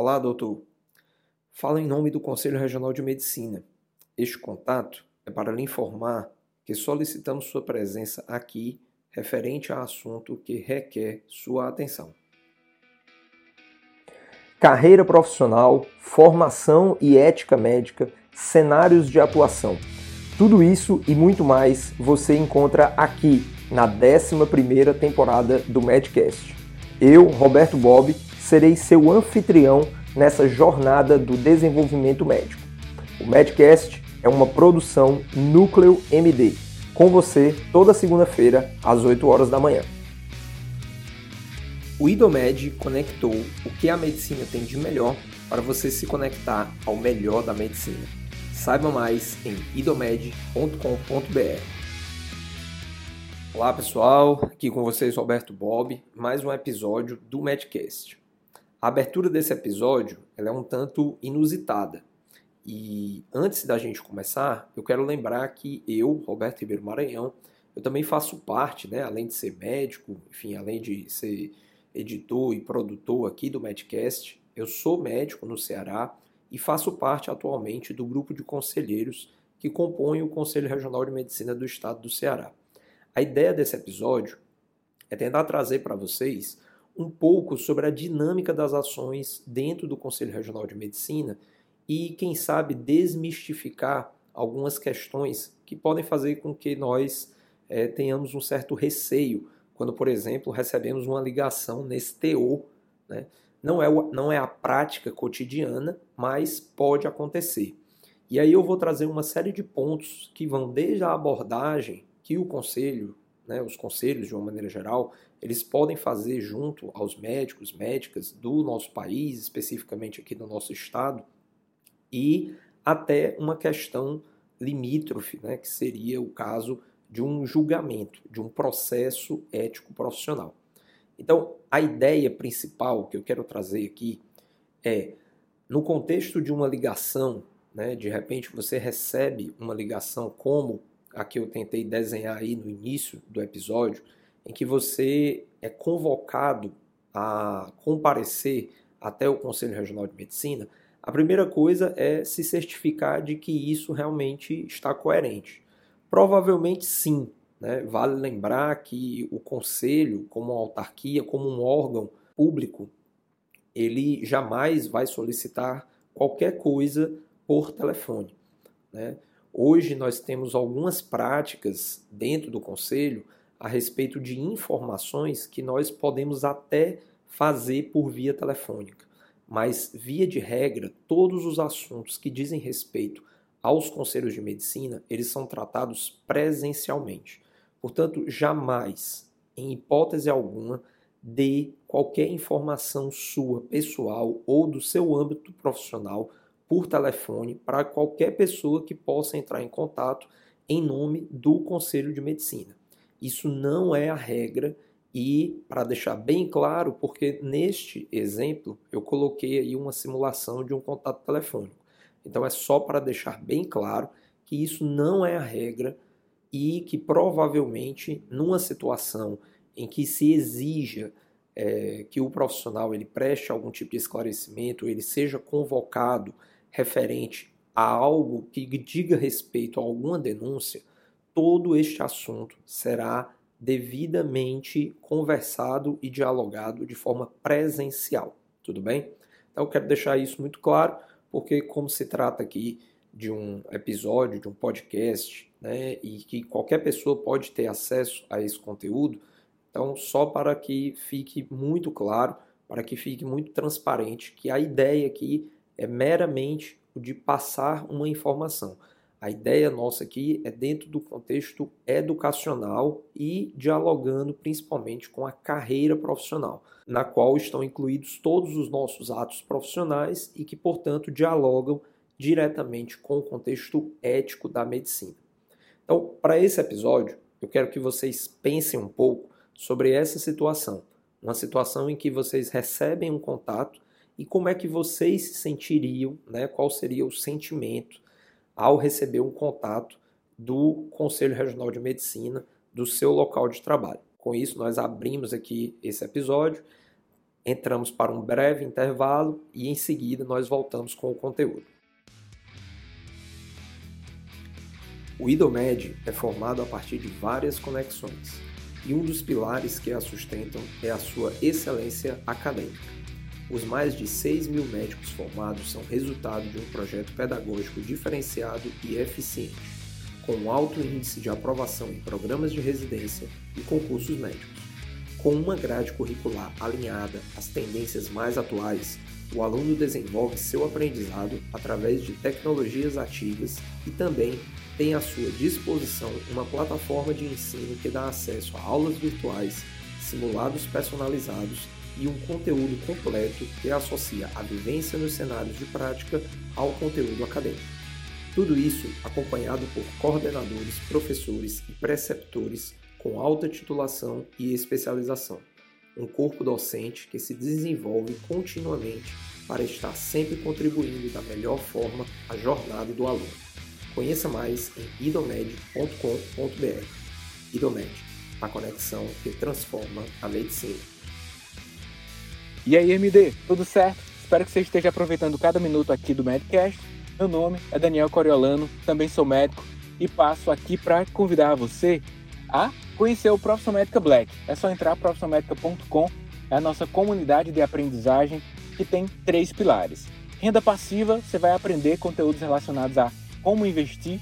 Olá, doutor. Falo em nome do Conselho Regional de Medicina. Este contato é para lhe informar que solicitamos sua presença aqui referente a assunto que requer sua atenção. Carreira profissional, formação e ética médica, cenários de atuação. Tudo isso e muito mais você encontra aqui na 11ª temporada do Medcast. Eu, Roberto Bob, serei seu anfitrião nessa jornada do desenvolvimento médico. O Medcast é uma produção Núcleo MD, com você toda segunda-feira às 8 horas da manhã. O IDOMED conectou o que a medicina tem de melhor para você se conectar ao melhor da medicina. Saiba mais em idomed.com.br. Olá pessoal, aqui com vocês Roberto Bob, mais um episódio do Medcast. A abertura desse episódio é um tanto inusitada. E antes da gente começar, eu quero lembrar que eu, Roberto Ribeiro Maranhão, eu também faço parte, né, além de ser médico, enfim, além de ser editor e produtor aqui do Medcast, eu sou médico no Ceará e faço parte atualmente do grupo de conselheiros que compõem o Conselho Regional de Medicina do Estado do Ceará. A ideia desse episódio é tentar trazer para vocês um pouco sobre a dinâmica das ações dentro do Conselho Regional de Medicina e, quem sabe, desmistificar algumas questões que podem fazer com que nós é, tenhamos um certo receio quando, por exemplo, recebemos uma ligação nesse TO, né? Não é, não é a prática cotidiana, mas pode acontecer. E aí eu vou trazer uma série de pontos que vão desde a abordagem que o conselho, né, os conselhos de uma maneira geral, eles podem fazer junto aos médicos, médicas do nosso país, especificamente aqui do nosso estado, e até uma questão limítrofe, né, que seria o caso de um julgamento, de um processo ético profissional. Então, a ideia principal que eu quero trazer aqui é, no contexto de uma ligação, né, de repente você recebe uma ligação como a que eu tentei desenhar aí no início do episódio, em que você é convocado a comparecer até o Conselho Regional de Medicina, a primeira coisa é se certificar de que isso realmente está coerente. Provavelmente sim, né? Vale lembrar que o conselho, como autarquia, como um órgão público, ele jamais vai solicitar qualquer coisa por telefone. Né? Hoje nós temos algumas práticas dentro do conselho a respeito de informações que nós podemos até fazer por via telefônica. Mas, via de regra, todos os assuntos que dizem respeito aos conselhos de medicina, eles são tratados presencialmente. Portanto, jamais, em hipótese alguma, dê qualquer informação sua, pessoal ou do seu âmbito profissional por telefone para qualquer pessoa que possa entrar em contato em nome do Conselho de Medicina. Isso não é a regra e para deixar bem claro, porque neste exemplo eu coloquei aí uma simulação de um contato telefônico. Então é só para deixar bem claro que isso não é a regra e que provavelmente numa situação em que se exija é, que o profissional ele preste algum tipo de esclarecimento, ele seja convocado referente a algo que diga respeito a alguma denúncia, todo este assunto será devidamente conversado e dialogado de forma presencial, tudo bem? Então eu quero deixar isso muito claro, porque como se trata aqui de um episódio, de um podcast, né, e que qualquer pessoa pode ter acesso a esse conteúdo. Então, só para que fique muito claro, para que fique muito transparente, que a ideia aqui é meramente o de passar uma informação. A ideia nossa aqui é dentro do contexto educacional e dialogando principalmente com a carreira profissional, na qual estão incluídos todos os nossos atos profissionais e que, portanto, dialogam diretamente com o contexto ético da medicina. Então, para esse episódio, eu quero que vocês pensem um pouco sobre essa situação, uma situação em que vocês recebem um contato e como é que vocês se sentiriam, né? Qual seria o sentimento ao receber um contato do Conselho Regional de Medicina do seu local de trabalho. Com isso, nós abrimos aqui esse episódio Entramos para um breve intervalo e em seguida nós voltamos com o conteúdo. O IDOMED é formado a partir de várias conexões e um dos pilares que a sustentam é a sua excelência acadêmica. Os mais de 6 mil médicos formados são resultado de um projeto pedagógico diferenciado e eficiente, com alto índice de aprovação em programas de residência e concursos médicos. Com uma grade curricular alinhada às tendências mais atuais, o aluno desenvolve seu aprendizado através de tecnologias ativas e também tem à sua disposição uma plataforma de ensino que dá acesso a aulas virtuais, simulados personalizados e um conteúdo completo que associa a vivência nos cenários de prática ao conteúdo acadêmico. Tudo isso acompanhado por coordenadores, professores e preceptores com alta titulação e especialização. Um corpo docente que se desenvolve continuamente para estar sempre contribuindo da melhor forma à jornada do aluno. Conheça mais em idomed.com.br. Idomed, a conexão que transforma a medicina. E aí, MD, tudo certo? Espero que você esteja aproveitando cada minuto aqui do Medcast. Meu nome é Daniel Coriolano, também sou médico e passo aqui para convidar você a conhecer o Profissão Médica Black. É só entrar profissionalmedica.com, é a nossa comunidade de aprendizagem que tem três pilares. Renda passiva, você vai aprender conteúdos relacionados a como investir.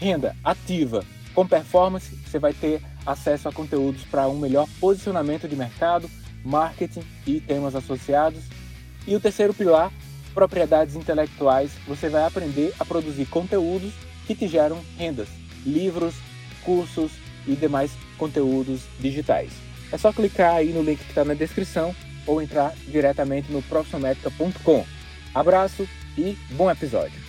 Renda ativa, com performance, você vai ter acesso a conteúdos para um melhor posicionamento de mercado, marketing e temas associados. E o terceiro pilar, propriedades intelectuais, você vai aprender a produzir conteúdos que te geram rendas, livros, cursos e demais conteúdos digitais. É só clicar aí no link que está na descrição ou entrar diretamente no profissionalmedica.com. Abraço e bom episódio.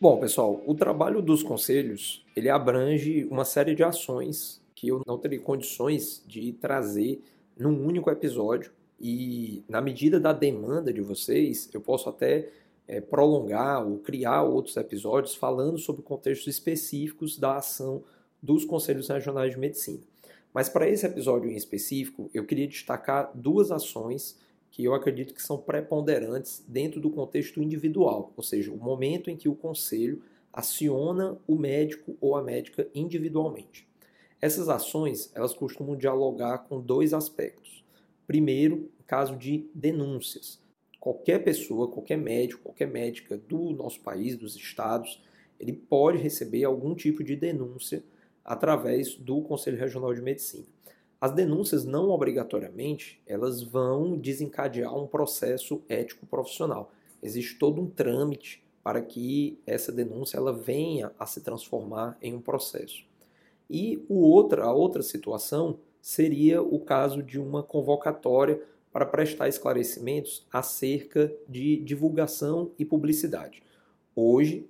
Bom, pessoal, o trabalho dos conselhos, ele abrange uma série de ações que eu não teria condições de trazer num único episódio. E na medida da demanda de vocês, eu posso até é, prolongar ou criar outros episódios falando sobre contextos específicos da ação dos conselhos regionais de medicina. Mas para esse episódio em específico, eu queria destacar duas ações que eu acredito que são preponderantes dentro do contexto individual, ou seja, o momento em que o conselho aciona o médico ou a médica individualmente. Essas ações, elas costumam dialogar com dois aspectos. Primeiro, caso de denúncias. Qualquer pessoa, qualquer médico, qualquer médica do nosso país, dos estados, ele pode receber algum tipo de denúncia através do Conselho Regional de Medicina. As denúncias não obrigatoriamente, elas vão desencadear um processo ético profissional. Existe todo um trâmite para que essa denúncia ela venha a se transformar em um processo. E o outra, a outra situação seria o caso de uma convocatória para prestar esclarecimentos acerca de divulgação e publicidade. Hoje,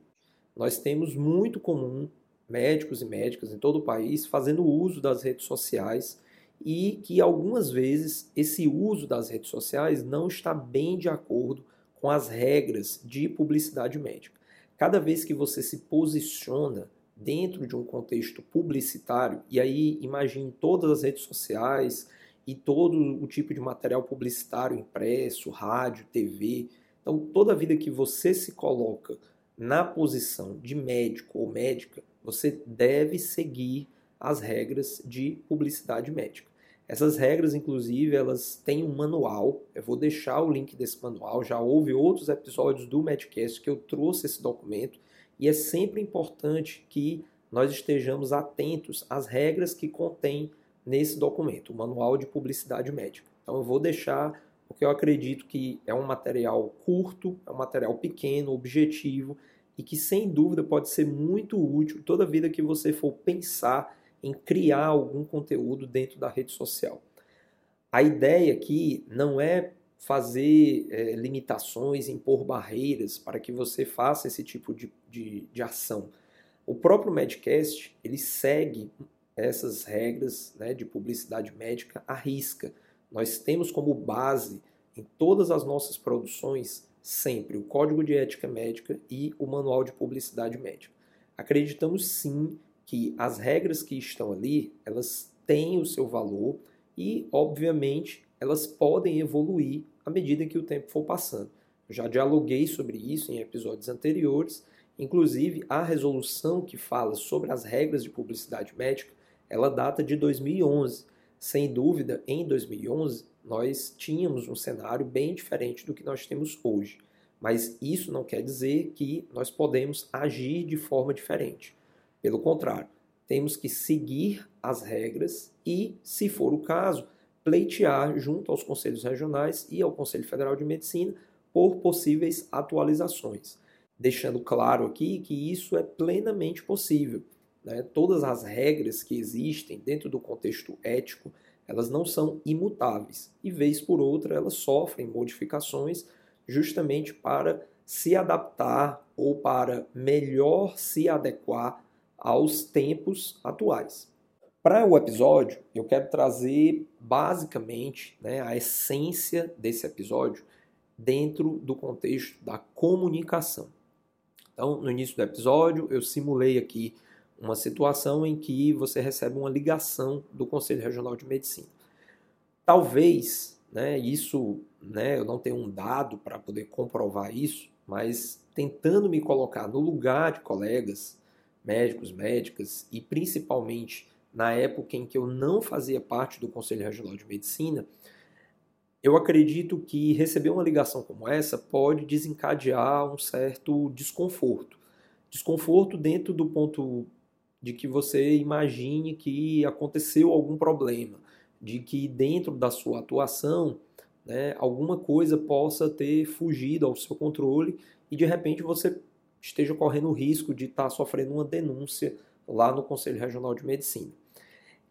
nós temos muito comum médicos e médicas em todo o país fazendo uso das redes sociais e que algumas vezes esse uso das redes sociais não está bem de acordo com as regras de publicidade médica. Cada vez que você se posiciona dentro de um contexto publicitário, e aí imagine todas as redes sociais e todo o tipo de material publicitário impresso, rádio, TV. Então, toda vida que você se coloca na posição de médico ou médica, você deve seguir as regras de publicidade médica. Essas regras, inclusive, elas têm um manual. Eu vou deixar o link desse manual. Já houve outros episódios do Medcast que eu trouxe esse documento e é sempre importante que nós estejamos atentos às regras que contém nesse documento, o Manual de Publicidade Médica. Então eu vou deixar, porque eu acredito que é um material curto, é um material pequeno, objetivo e que sem dúvida pode ser muito útil toda vida que você for pensar em criar algum conteúdo dentro da rede social. A ideia aqui não é fazer é, limitações, impor barreiras para que você faça esse tipo de, de, de ação. O próprio Medcast, ele segue essas regras né, de publicidade médica à risca. Nós temos como base em todas as nossas produções sempre o Código de Ética Médica e o Manual de Publicidade Médica. Acreditamos sim que as regras que estão ali, elas têm o seu valor e, obviamente, elas podem evoluir à medida que o tempo for passando. Eu já dialoguei sobre isso em episódios anteriores, inclusive a resolução que fala sobre as regras de publicidade médica, ela data de 2011. Sem dúvida, em 2011, nós tínhamos um cenário bem diferente do que nós temos hoje. Mas isso não quer dizer que nós podemos agir de forma diferente. Pelo contrário, temos que seguir as regras e, se for o caso, pleitear junto aos conselhos regionais e ao Conselho Federal de Medicina por possíveis atualizações. Deixando claro aqui que isso é plenamente possível. Né? Todas as regras que existem dentro do contexto ético, elas não são imutáveis e, vez por outra, elas sofrem modificações justamente para se adaptar ou para melhor se adequar aos tempos atuais. Para o episódio, eu quero trazer basicamente né, a essência desse episódio dentro do contexto da comunicação. Então, no início do episódio, eu simulei aqui uma situação em que você recebe uma ligação do Conselho Regional de Medicina. Talvez, né, isso, né, eu não tenho um dado para poder comprovar isso, mas tentando me colocar no lugar de colegas médicos, médicas, e principalmente na época em que eu não fazia parte do Conselho Regional de Medicina, eu acredito que receber uma ligação como essa pode desencadear um certo desconforto. Desconforto dentro do ponto de que você imagine que aconteceu algum problema, de que dentro da sua atuação né, alguma coisa possa ter fugido ao seu controle e de repente você esteja correndo o risco de estar tá sofrendo uma denúncia lá no Conselho Regional de Medicina.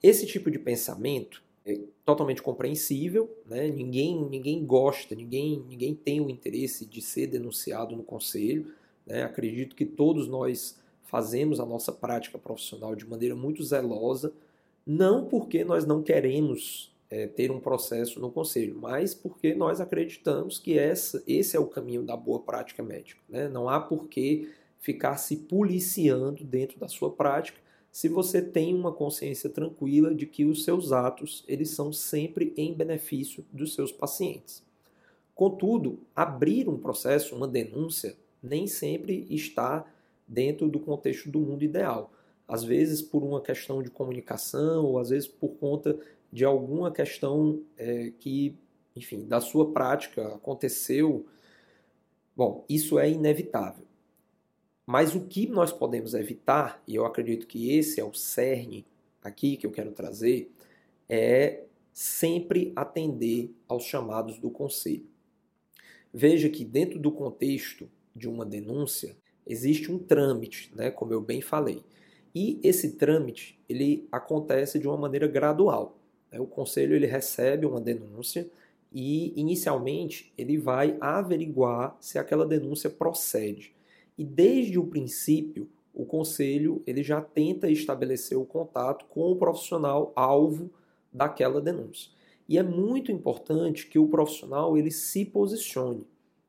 Esse tipo de pensamento é totalmente compreensível, né? ninguém, ninguém gosta, ninguém, ninguém tem o interesse de ser denunciado no Conselho. Né? Acredito que todos nós fazemos a nossa prática profissional de maneira muito zelosa, não porque nós não queremos é, ter um processo no conselho, mas porque nós acreditamos que essa, esse é o caminho da boa prática médica. Né? Não há por que ficar se policiando dentro da sua prática se você tem uma consciência tranquila de que os seus atos eles são sempre em benefício dos seus pacientes. Contudo, abrir um processo, uma denúncia, nem sempre está dentro do contexto do mundo ideal. Às vezes por uma questão de comunicação, ou às vezes por conta de alguma questão é, que, enfim, da sua prática aconteceu. Bom, isso é inevitável. Mas o que nós podemos evitar, e eu acredito que esse é o cerne aqui que eu quero trazer, é sempre atender aos chamados do conselho. Veja que dentro do contexto de uma denúncia existe um trâmite, né, como eu bem falei. E esse trâmite ele acontece de uma maneira gradual. Né? O conselho ele recebe uma denúncia e, inicialmente, ele vai averiguar se aquela denúncia procede. E desde o princípio, o conselho ele já tenta estabelecer o contato com o profissional alvo daquela denúncia. E é muito importante que o profissional ele se posicione,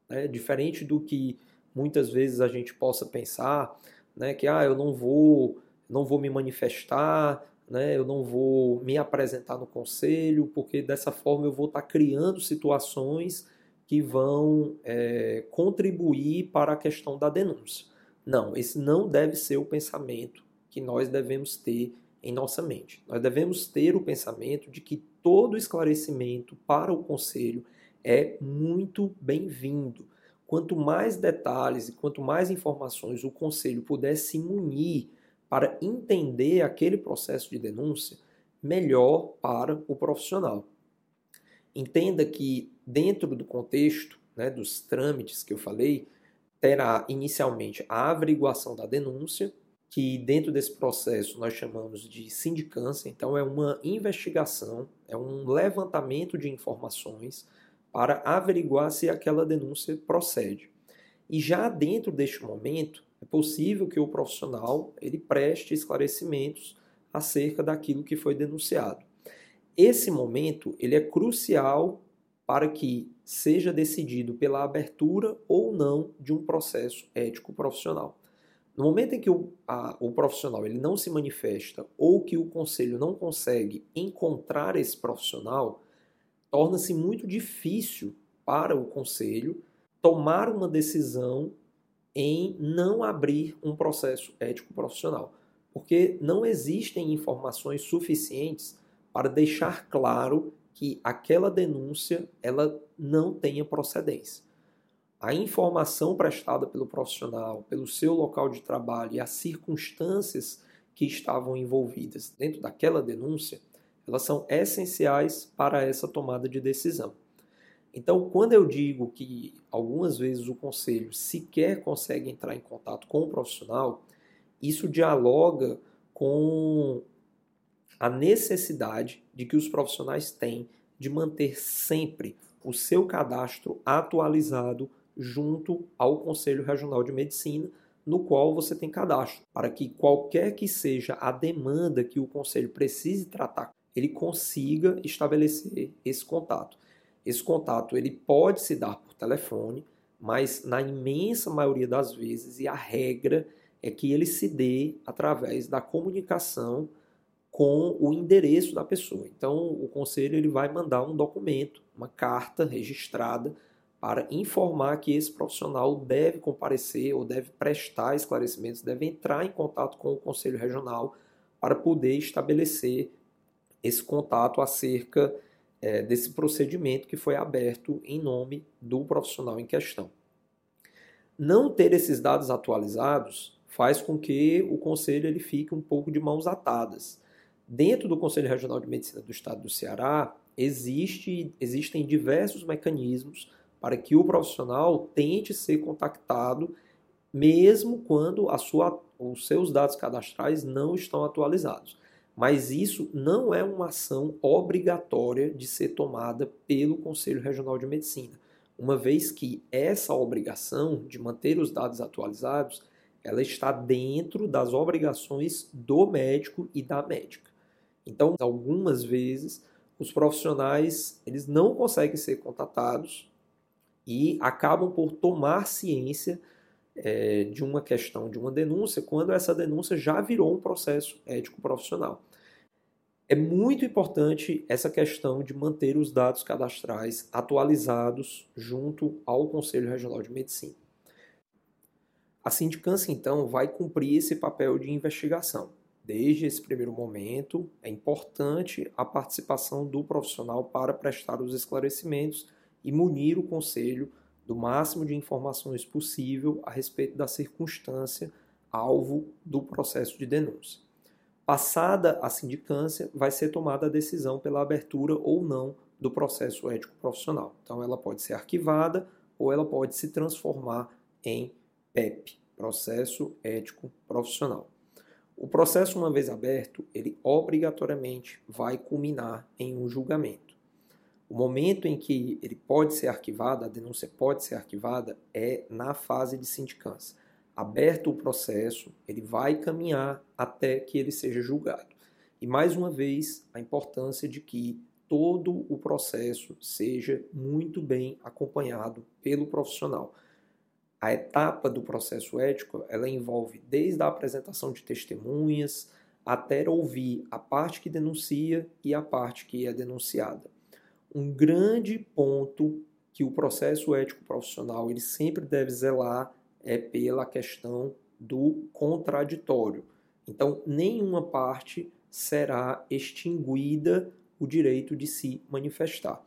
né? diferente do que muitas vezes a gente possa pensar, né, que ah, eu não vou, não vou me manifestar, né? eu não vou me apresentar no conselho, porque dessa forma eu vou estar criando situações que vão é, contribuir para a questão da denúncia. Não, esse não deve ser o pensamento que nós devemos ter em nossa mente. Nós devemos ter o pensamento de que todo esclarecimento para o conselho é muito bem-vindo. Quanto mais detalhes e quanto mais informações o conselho puder se munir para entender aquele processo de denúncia, melhor para o profissional. Entenda que, dentro do contexto né, dos trâmites que eu falei, terá inicialmente a averiguação da denúncia, que dentro desse processo nós chamamos de sindicância, então é uma investigação, é um levantamento de informações para averiguar se aquela denúncia procede. E já dentro deste momento, é possível que o profissional ele preste esclarecimentos acerca daquilo que foi denunciado. Esse momento ele é crucial para que seja decidido pela abertura ou não de um processo ético profissional. No momento em que o, a, o profissional ele não se manifesta ou que o conselho não consegue encontrar esse profissional, torna-se muito difícil para o conselho tomar uma decisão em não abrir um processo ético profissional, porque não existem informações suficientes para deixar claro que aquela denúncia ela não tenha procedência. A informação prestada pelo profissional, pelo seu local de trabalho e as circunstâncias que estavam envolvidas dentro daquela denúncia, elas são essenciais para essa tomada de decisão. Então, quando eu digo que algumas vezes o conselho sequer consegue entrar em contato com o profissional, isso dialoga com a necessidade de que os profissionais têm de manter sempre o seu cadastro atualizado junto ao Conselho Regional de Medicina, no qual você tem cadastro, para que qualquer que seja a demanda que o conselho precise tratar, ele consiga estabelecer esse contato. Esse contato ele pode se dar por telefone, mas na imensa maioria das vezes, e a regra é que ele se dê através da comunicação com o endereço da pessoa. Então, o conselho ele vai mandar um documento, uma carta registrada para informar que esse profissional deve comparecer ou deve prestar esclarecimentos, deve entrar em contato com o conselho regional para poder estabelecer esse contato acerca é, desse procedimento que foi aberto em nome do profissional em questão. Não ter esses dados atualizados faz com que o conselho ele fique um pouco de mãos atadas. Dentro do Conselho Regional de Medicina do Estado do Ceará, existe, existem diversos mecanismos para que o profissional tente ser contactado, mesmo quando a sua, os seus dados cadastrais não estão atualizados. Mas isso não é uma ação obrigatória de ser tomada pelo Conselho Regional de Medicina, uma vez que essa obrigação de manter os dados atualizados, ela está dentro das obrigações do médico e da médica. Então, algumas vezes, os profissionais eles não conseguem ser contatados e acabam por tomar ciência é, de uma questão, de uma denúncia, quando essa denúncia já virou um processo ético profissional. É muito importante essa questão de manter os dados cadastrais atualizados junto ao Conselho Regional de Medicina. A sindicância, então, vai cumprir esse papel de investigação. Desde esse primeiro momento, é importante a participação do profissional para prestar os esclarecimentos e munir o Conselho do máximo de informações possível a respeito da circunstância alvo do processo de denúncia. Passada a sindicância, vai ser tomada a decisão pela abertura ou não do processo ético profissional. Então, ela pode ser arquivada ou ela pode se transformar em PEP, Processo Ético Profissional. O processo, uma vez aberto, ele obrigatoriamente vai culminar em um julgamento. O momento em que ele pode ser arquivado, a denúncia pode ser arquivada, é na fase de sindicância aberto o processo, ele vai caminhar até que ele seja julgado. E mais uma vez, a importância de que todo o processo seja muito bem acompanhado pelo profissional. A etapa do processo ético, ela envolve desde a apresentação de testemunhas até ouvir a parte que denuncia e a parte que é denunciada. Um grande ponto que o processo ético profissional ele sempre deve zelar é pela questão do contraditório. Então, nenhuma parte será extinguida o direito de se manifestar.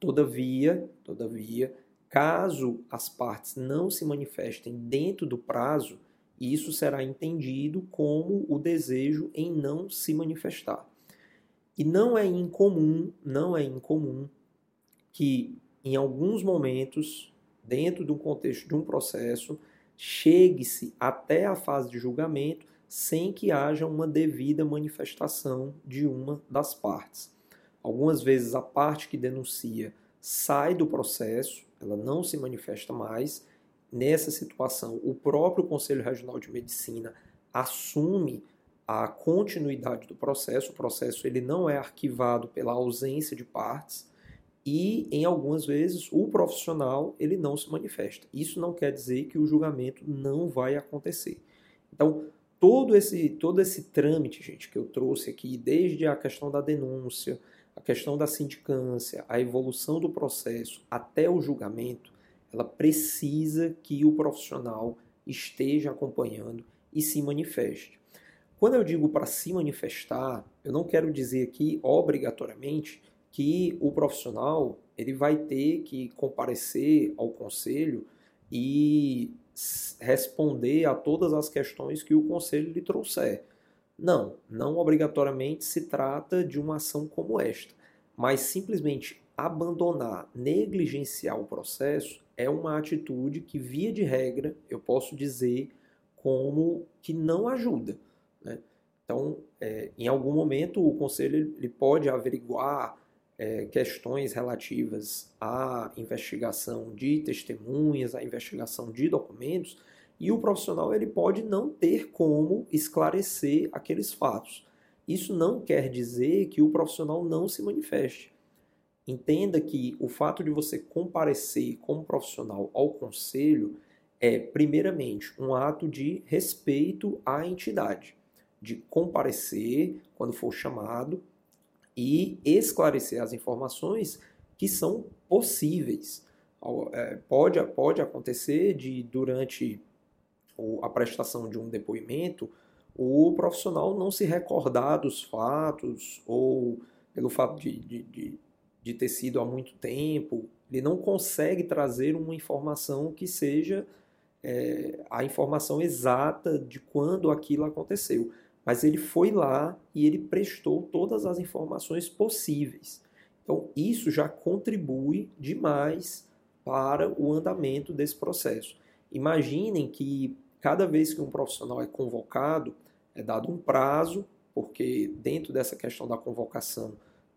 Todavia, todavia, caso as partes não se manifestem dentro do prazo, isso será entendido como o desejo em não se manifestar. E não é incomum, não é incomum que em alguns momentos, dentro do contexto de um processo, chegue-se até a fase de julgamento sem que haja uma devida manifestação de uma das partes. Algumas vezes a parte que denuncia sai do processo, ela não se manifesta mais. Nessa situação, o próprio Conselho Regional de Medicina assume a continuidade do processo. O processo ele não é arquivado pela ausência de partes e em algumas vezes o profissional ele não se manifesta. Isso não quer dizer que o julgamento não vai acontecer. Então, todo esse, todo esse trâmite, gente, que eu trouxe aqui, desde a questão da denúncia, a questão da sindicância, a evolução do processo até o julgamento, ela precisa que o profissional esteja acompanhando e se manifeste. Quando eu digo para se manifestar, eu não quero dizer aqui obrigatoriamente que o profissional ele vai ter que comparecer ao conselho e responder a todas as questões que o conselho lhe trouxer. Não, não obrigatoriamente se trata de uma ação como esta, mas simplesmente abandonar, negligenciar o processo é uma atitude que, via de regra, eu posso dizer como que não ajuda. Né? Então, é, em algum momento, o conselho ele pode averiguar é, questões relativas à investigação de testemunhas, à investigação de documentos, e o profissional ele pode não ter como esclarecer aqueles fatos. Isso não quer dizer que o profissional não se manifeste. Entenda que o fato de você comparecer como profissional ao conselho é, primeiramente, um ato de respeito à entidade, de comparecer quando for chamado e esclarecer as informações que são possíveis. É, pode, pode acontecer de, durante a prestação de um depoimento, o profissional não se recordar dos fatos ou pelo fato de, de, de de ter sido há muito tempo, ele não consegue trazer uma informação que seja é, a informação exata de quando aquilo aconteceu. Mas ele foi lá e ele prestou todas as informações possíveis. Então, isso já contribui demais para o andamento desse processo. Imaginem que cada vez que um profissional é convocado, é dado um prazo, porque dentro dessa questão da convocação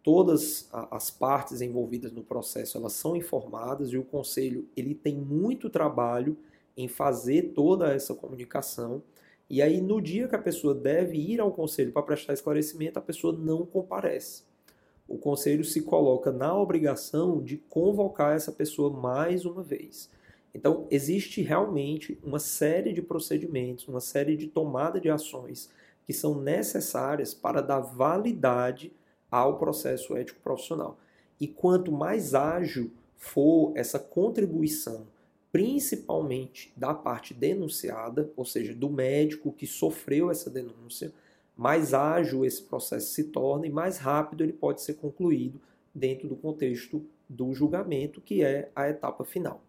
todas as partes envolvidas no processo elas são informadas e o conselho ele tem muito trabalho em fazer toda essa comunicação e aí no dia que a pessoa deve ir ao conselho para prestar esclarecimento a pessoa não comparece o conselho se coloca na obrigação de convocar essa pessoa mais uma vez então existe realmente uma série de procedimentos uma série de tomada de ações que são necessárias para dar validade ao processo ético profissional. E quanto mais ágil for essa contribuição, principalmente da parte denunciada, ou seja, do médico que sofreu essa denúncia, mais ágil esse processo se torna e mais rápido ele pode ser concluído dentro do contexto do julgamento, que é a etapa final.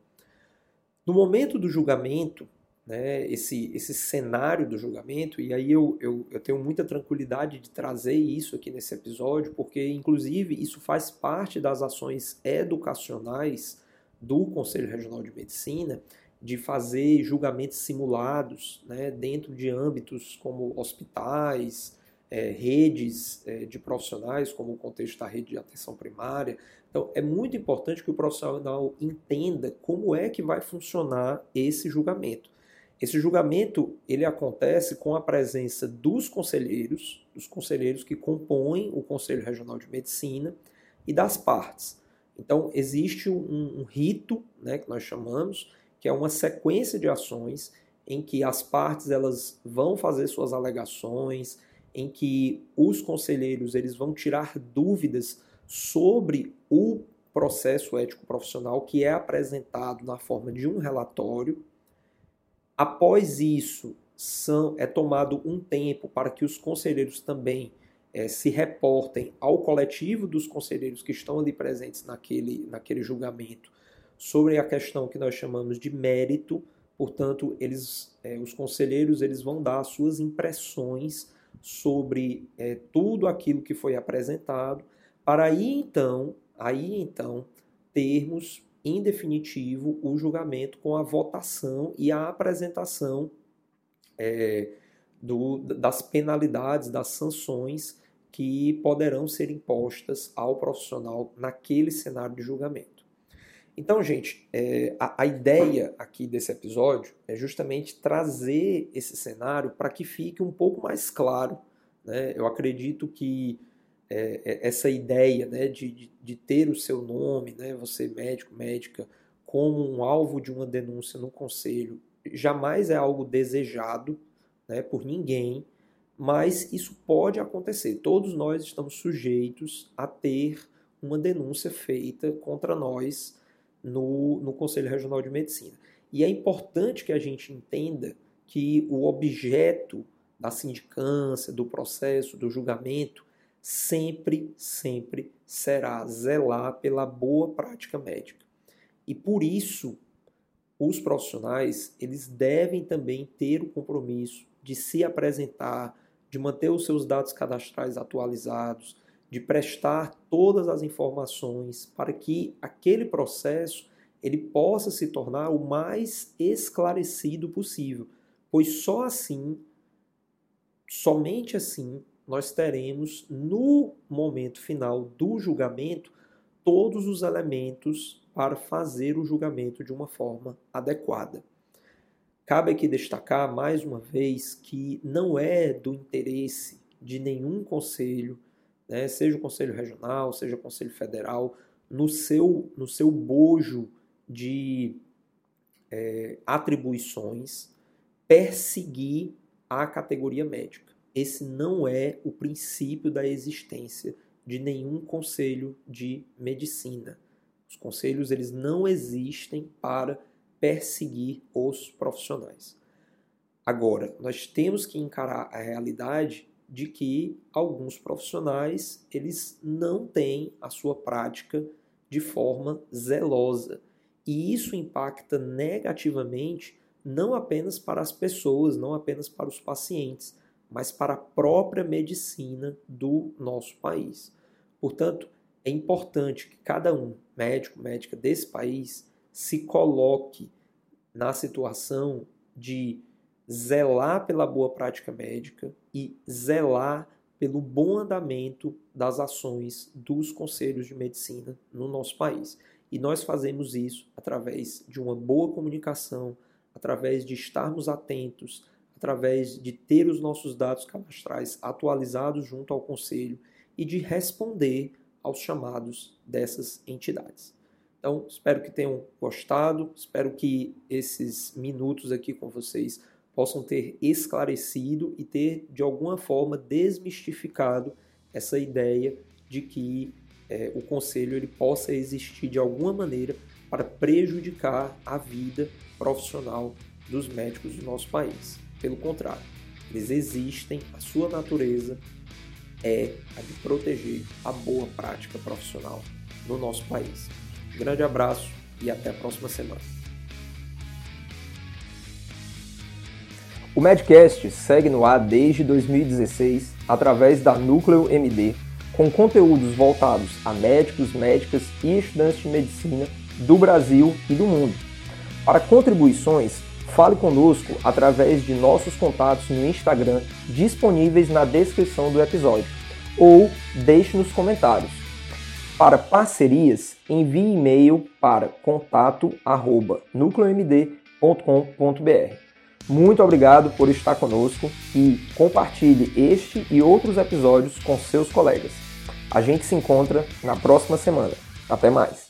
No momento do julgamento, né, esse, esse cenário do julgamento, e aí eu, eu, eu tenho muita tranquilidade de trazer isso aqui nesse episódio, porque, inclusive, isso faz parte das ações educacionais do Conselho Regional de Medicina, de fazer julgamentos simulados né, dentro de âmbitos como hospitais, é, redes é, de profissionais, como o contexto da rede de atenção primária. Então, é muito importante que o profissional entenda como é que vai funcionar esse julgamento. Esse julgamento ele acontece com a presença dos conselheiros, dos conselheiros que compõem o Conselho Regional de Medicina e das partes. Então existe um, um rito, né, que nós chamamos, que é uma sequência de ações em que as partes elas vão fazer suas alegações, em que os conselheiros eles vão tirar dúvidas sobre o processo ético profissional que é apresentado na forma de um relatório. Após isso, são, é tomado um tempo para que os conselheiros também é, se reportem ao coletivo dos conselheiros que estão ali presentes naquele, naquele julgamento sobre a questão que nós chamamos de mérito. Portanto, eles, é, os conselheiros eles vão dar as suas impressões sobre é, tudo aquilo que foi apresentado, para aí então, aí então termos em definitivo, o julgamento com a votação e a apresentação é, do, das penalidades, das sanções que poderão ser impostas ao profissional naquele cenário de julgamento. Então, gente, é, a, a, ideia aqui desse episódio é justamente trazer esse cenário para que fique um pouco mais claro. Né? Eu acredito que é, é, essa ideia né, de, de, ter o seu nome, né, você médico, médica, como um alvo de uma denúncia no conselho, jamais é algo desejado né, por ninguém, mas isso pode acontecer. Todos nós estamos sujeitos a ter uma denúncia feita contra nós no, no Conselho Regional de Medicina. E é importante que a gente entenda que o objeto da sindicância, do processo, do julgamento, sempre, sempre será zelar pela boa prática médica. E por isso, os profissionais, eles devem também ter o compromisso de se apresentar, de manter os seus dados cadastrais atualizados, de prestar todas as informações para que aquele processo ele possa se tornar o mais esclarecido possível, pois só assim, somente assim, nós teremos no momento final do julgamento todos os elementos para fazer o julgamento de uma forma adequada. Cabe aqui destacar mais uma vez que não é do interesse de nenhum conselho, né, seja o conselho regional, seja o conselho federal, no seu, no seu bojo de é, atribuições, perseguir a categoria médica. Esse não é o princípio da existência de nenhum conselho de medicina. Os conselhos eles não existem para perseguir os profissionais. Agora, nós temos que encarar a realidade de que alguns profissionais eles não têm a sua prática de forma zelosa e isso impacta negativamente não apenas para as pessoas, não apenas para os pacientes, mas para a própria medicina do nosso país. Portanto, é importante que cada um, médico, médica desse país, se coloque na situação de zelar pela boa prática médica e zelar pelo bom andamento das ações dos conselhos de medicina no nosso país. E nós fazemos isso através de uma boa comunicação, através de estarmos atentos, através de ter os nossos dados cadastrais atualizados junto ao conselho e de responder aos chamados dessas entidades. Então, espero que tenham gostado, espero que esses minutos aqui com vocês possam ter esclarecido e ter, de alguma forma, desmistificado essa ideia de que é, o conselho ele possa existir de alguma maneira para prejudicar a vida profissional dos médicos do nosso país. Pelo contrário, eles existem, a sua natureza é a de proteger a boa prática profissional no nosso país. Grande abraço e até a próxima semana. O Medcast segue no ar desde 2016 através da Núcleo MD com conteúdos voltados a médicos, médicas e estudantes de medicina do Brasil e do mundo. Para contribuições, fale conosco através de nossos contatos no Instagram disponíveis na descrição do episódio ou deixe nos comentários. Para parcerias, envie e-mail para contato@nucleomd.com.br. Muito obrigado por estar conosco e compartilhe este e outros episódios com seus colegas. A gente se encontra na próxima semana. Até mais!